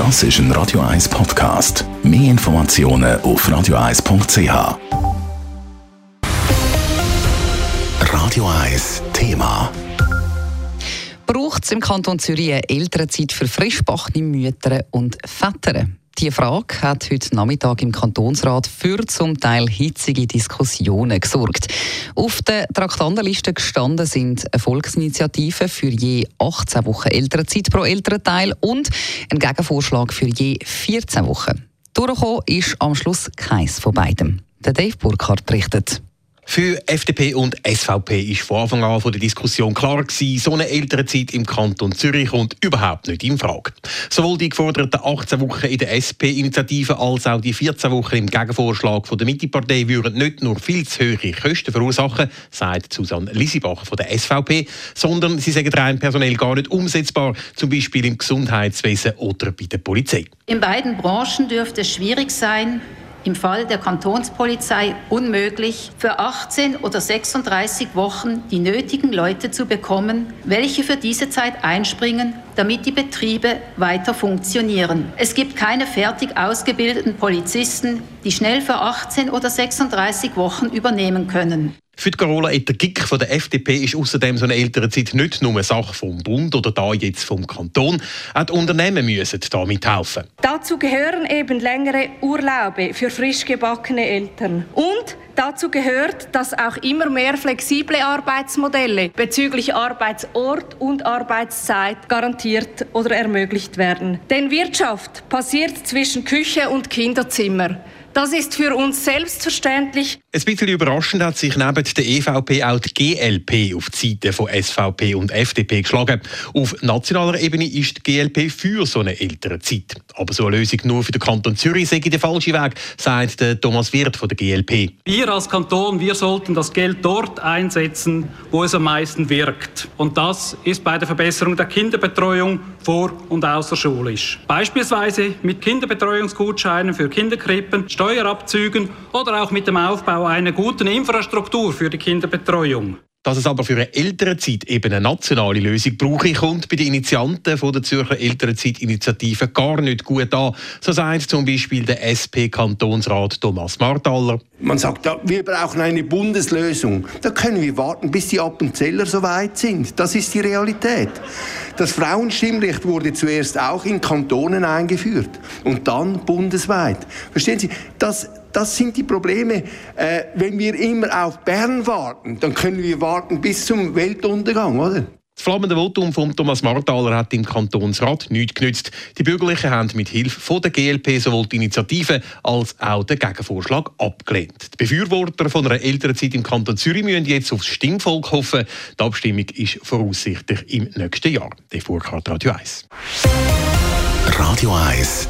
Das ist ein Radio 1 Podcast. Mehr Informationen auf radio1.ch. Radio 1 Thema. Braucht es im Kanton Zürich eine Elternzeit für frischbackene Mütter und Väter? Die Frage hat heute Nachmittag im Kantonsrat für zum Teil hitzige Diskussionen gesorgt. Auf der Traktandenliste gestanden sind eine Volksinitiative für je 18 Wochen Elternzeit pro Elternteil und ein Gegenvorschlag für je 14 Wochen. Durchgekommen ist am Schluss keins von beidem. Der Dave Burkhardt berichtet. Für FDP und SVP ist von Anfang an von der Diskussion klar gewesen, so eine ältere Zeit im Kanton Zürich kommt überhaupt nicht in Frage. Sowohl die geforderten 18 Wochen in der SP-Initiative als auch die 14 Wochen im Gegenvorschlag von der Mittepartei würden nicht nur viel zu hohe Kosten verursachen, sagt Susanne Lisibach von der SVP, sondern sie sagen rein personell gar nicht umsetzbar, zum Beispiel im Gesundheitswesen oder bei der Polizei. In beiden Branchen dürfte es schwierig sein, im Fall der Kantonspolizei unmöglich, für 18 oder 36 Wochen die nötigen Leute zu bekommen, welche für diese Zeit einspringen, damit die Betriebe weiter funktionieren. Es gibt keine fertig ausgebildeten Polizisten, die schnell für 18 oder 36 Wochen übernehmen können. Für die Carola Etter-Gick von der FDP ist außerdem so eine ältere Zeit nicht nur eine Sache vom Bund oder da jetzt vom Kanton. Auch die Unternehmen müssen da mithelfen. Dazu gehören eben längere Urlaube für frisch gebackene Eltern. Und Dazu gehört, dass auch immer mehr flexible Arbeitsmodelle bezüglich Arbeitsort und Arbeitszeit garantiert oder ermöglicht werden. Denn Wirtschaft passiert zwischen Küche und Kinderzimmer. Das ist für uns selbstverständlich. Ein bisschen überraschend hat sich neben der EVP auch die GLP auf die Seite von SVP und FDP geschlagen. Auf nationaler Ebene ist die GLP für so eine ältere Zeit. Aber so eine Lösung nur für den Kanton Zürich sei der falsche Weg, sagt der Thomas Wirth von der GLP. Wir als Kanton, wir sollten das Geld dort einsetzen, wo es am meisten wirkt. Und das ist bei der Verbesserung der Kinderbetreuung vor und außerschulisch. Beispielsweise mit Kinderbetreuungsgutscheinen für Kinderkrippen, Steuerabzügen oder auch mit dem Aufbau einer guten Infrastruktur für die Kinderbetreuung. Dass es aber für eine Elternzeit eben eine nationale Lösung brauche, kommt bei den Initianten von der Zürcher Elternzeitinitiative gar nicht gut an. So sagt zum Beispiel der SP-Kantonsrat Thomas Martaller. Man sagt, wir brauchen eine Bundeslösung. Da können wir warten, bis die Appenzeller so weit sind. Das ist die Realität. Das Frauenstimmrecht wurde zuerst auch in Kantonen eingeführt und dann bundesweit. Verstehen Sie? Das, das sind die Probleme. Äh, wenn wir immer auf Bern warten, dann können wir warten bis zum Weltuntergang, oder? Das flammende Votum von Thomas Marthaler hat im Kantonsrat nichts genützt. Die Bürgerlichen haben mit Hilfe der GLP sowohl die Initiative als auch den Gegenvorschlag abgelehnt. Die Befürworter von einer älteren Zeit im Kanton Zürich müssen jetzt aufs Stimmvolk hoffen. Die Abstimmung ist voraussichtlich im nächsten Jahr. Der Vorkart Radio 1. Radio 1